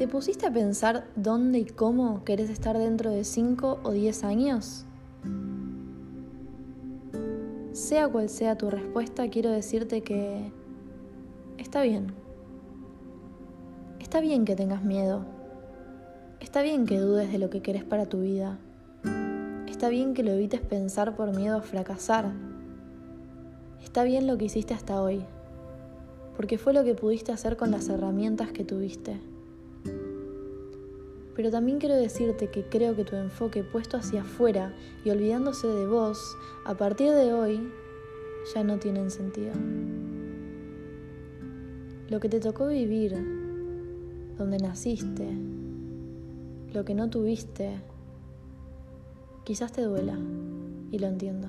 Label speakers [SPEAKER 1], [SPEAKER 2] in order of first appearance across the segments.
[SPEAKER 1] ¿Te pusiste a pensar dónde y cómo querés estar dentro de 5 o 10 años? Sea cual sea tu respuesta, quiero decirte que está bien. Está bien que tengas miedo. Está bien que dudes de lo que querés para tu vida. Está bien que lo evites pensar por miedo a fracasar. Está bien lo que hiciste hasta hoy, porque fue lo que pudiste hacer con las herramientas que tuviste. Pero también quiero decirte que creo que tu enfoque puesto hacia afuera y olvidándose de vos, a partir de hoy, ya no tienen sentido. Lo que te tocó vivir, donde naciste, lo que no tuviste, quizás te duela, y lo entiendo.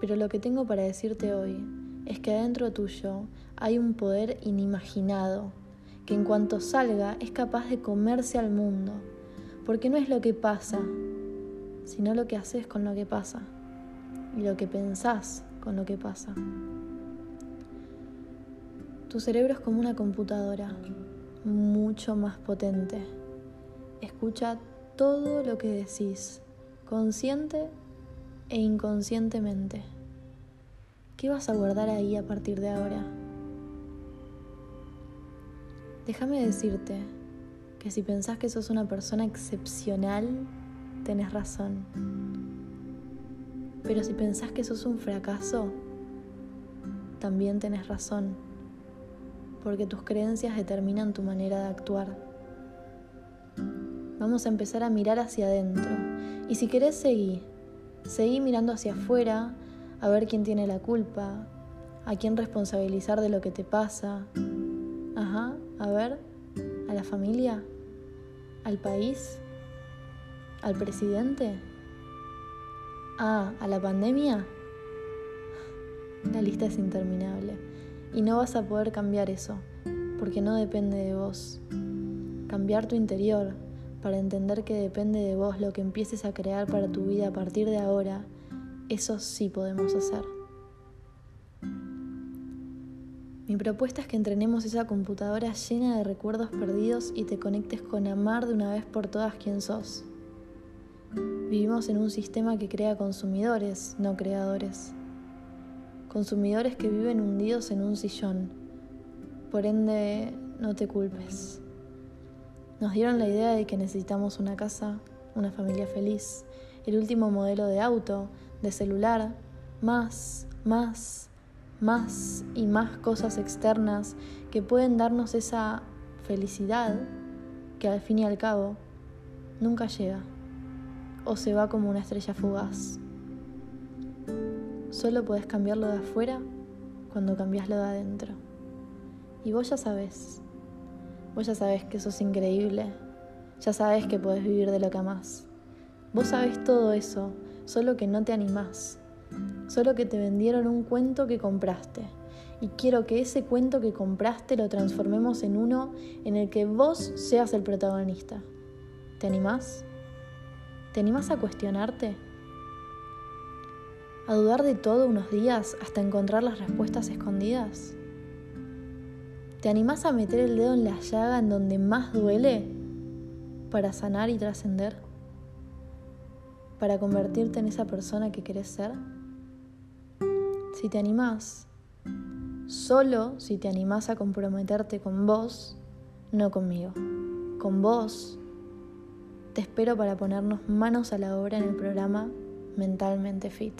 [SPEAKER 1] Pero lo que tengo para decirte hoy es que adentro tuyo hay un poder inimaginado que en cuanto salga es capaz de comerse al mundo, porque no es lo que pasa, sino lo que haces con lo que pasa y lo que pensás con lo que pasa. Tu cerebro es como una computadora, mucho más potente. Escucha todo lo que decís, consciente e inconscientemente. ¿Qué vas a guardar ahí a partir de ahora? Déjame decirte que si pensás que sos una persona excepcional, tenés razón. Pero si pensás que sos un fracaso, también tenés razón. Porque tus creencias determinan tu manera de actuar. Vamos a empezar a mirar hacia adentro. Y si querés, seguir, Seguí mirando hacia afuera a ver quién tiene la culpa, a quién responsabilizar de lo que te pasa. Ajá, a ver, a la familia, al país, al presidente, ah, a la pandemia. La lista es interminable y no vas a poder cambiar eso porque no depende de vos. Cambiar tu interior para entender que depende de vos lo que empieces a crear para tu vida a partir de ahora, eso sí podemos hacer. Mi propuesta es que entrenemos esa computadora llena de recuerdos perdidos y te conectes con amar de una vez por todas quién sos. Vivimos en un sistema que crea consumidores, no creadores. Consumidores que viven hundidos en un sillón. Por ende, no te culpes. Nos dieron la idea de que necesitamos una casa, una familia feliz, el último modelo de auto, de celular, más, más, más y más cosas externas que pueden darnos esa felicidad que al fin y al cabo nunca llega o se va como una estrella fugaz. Solo puedes cambiarlo de afuera cuando cambias lo de adentro. Y vos ya sabes, vos ya sabes que sos increíble, ya sabes que podés vivir de lo que amás. Vos sabés todo eso, solo que no te animás solo que te vendieron un cuento que compraste. Y quiero que ese cuento que compraste lo transformemos en uno en el que vos seas el protagonista. ¿Te animás? ¿Te animás a cuestionarte? ¿A dudar de todo unos días hasta encontrar las respuestas escondidas? ¿Te animás a meter el dedo en la llaga en donde más duele para sanar y trascender? ¿Para convertirte en esa persona que querés ser? si te animás, solo si te animás a comprometerte con vos, no conmigo, con vos, te espero para ponernos manos a la obra en el programa Mentalmente Fit.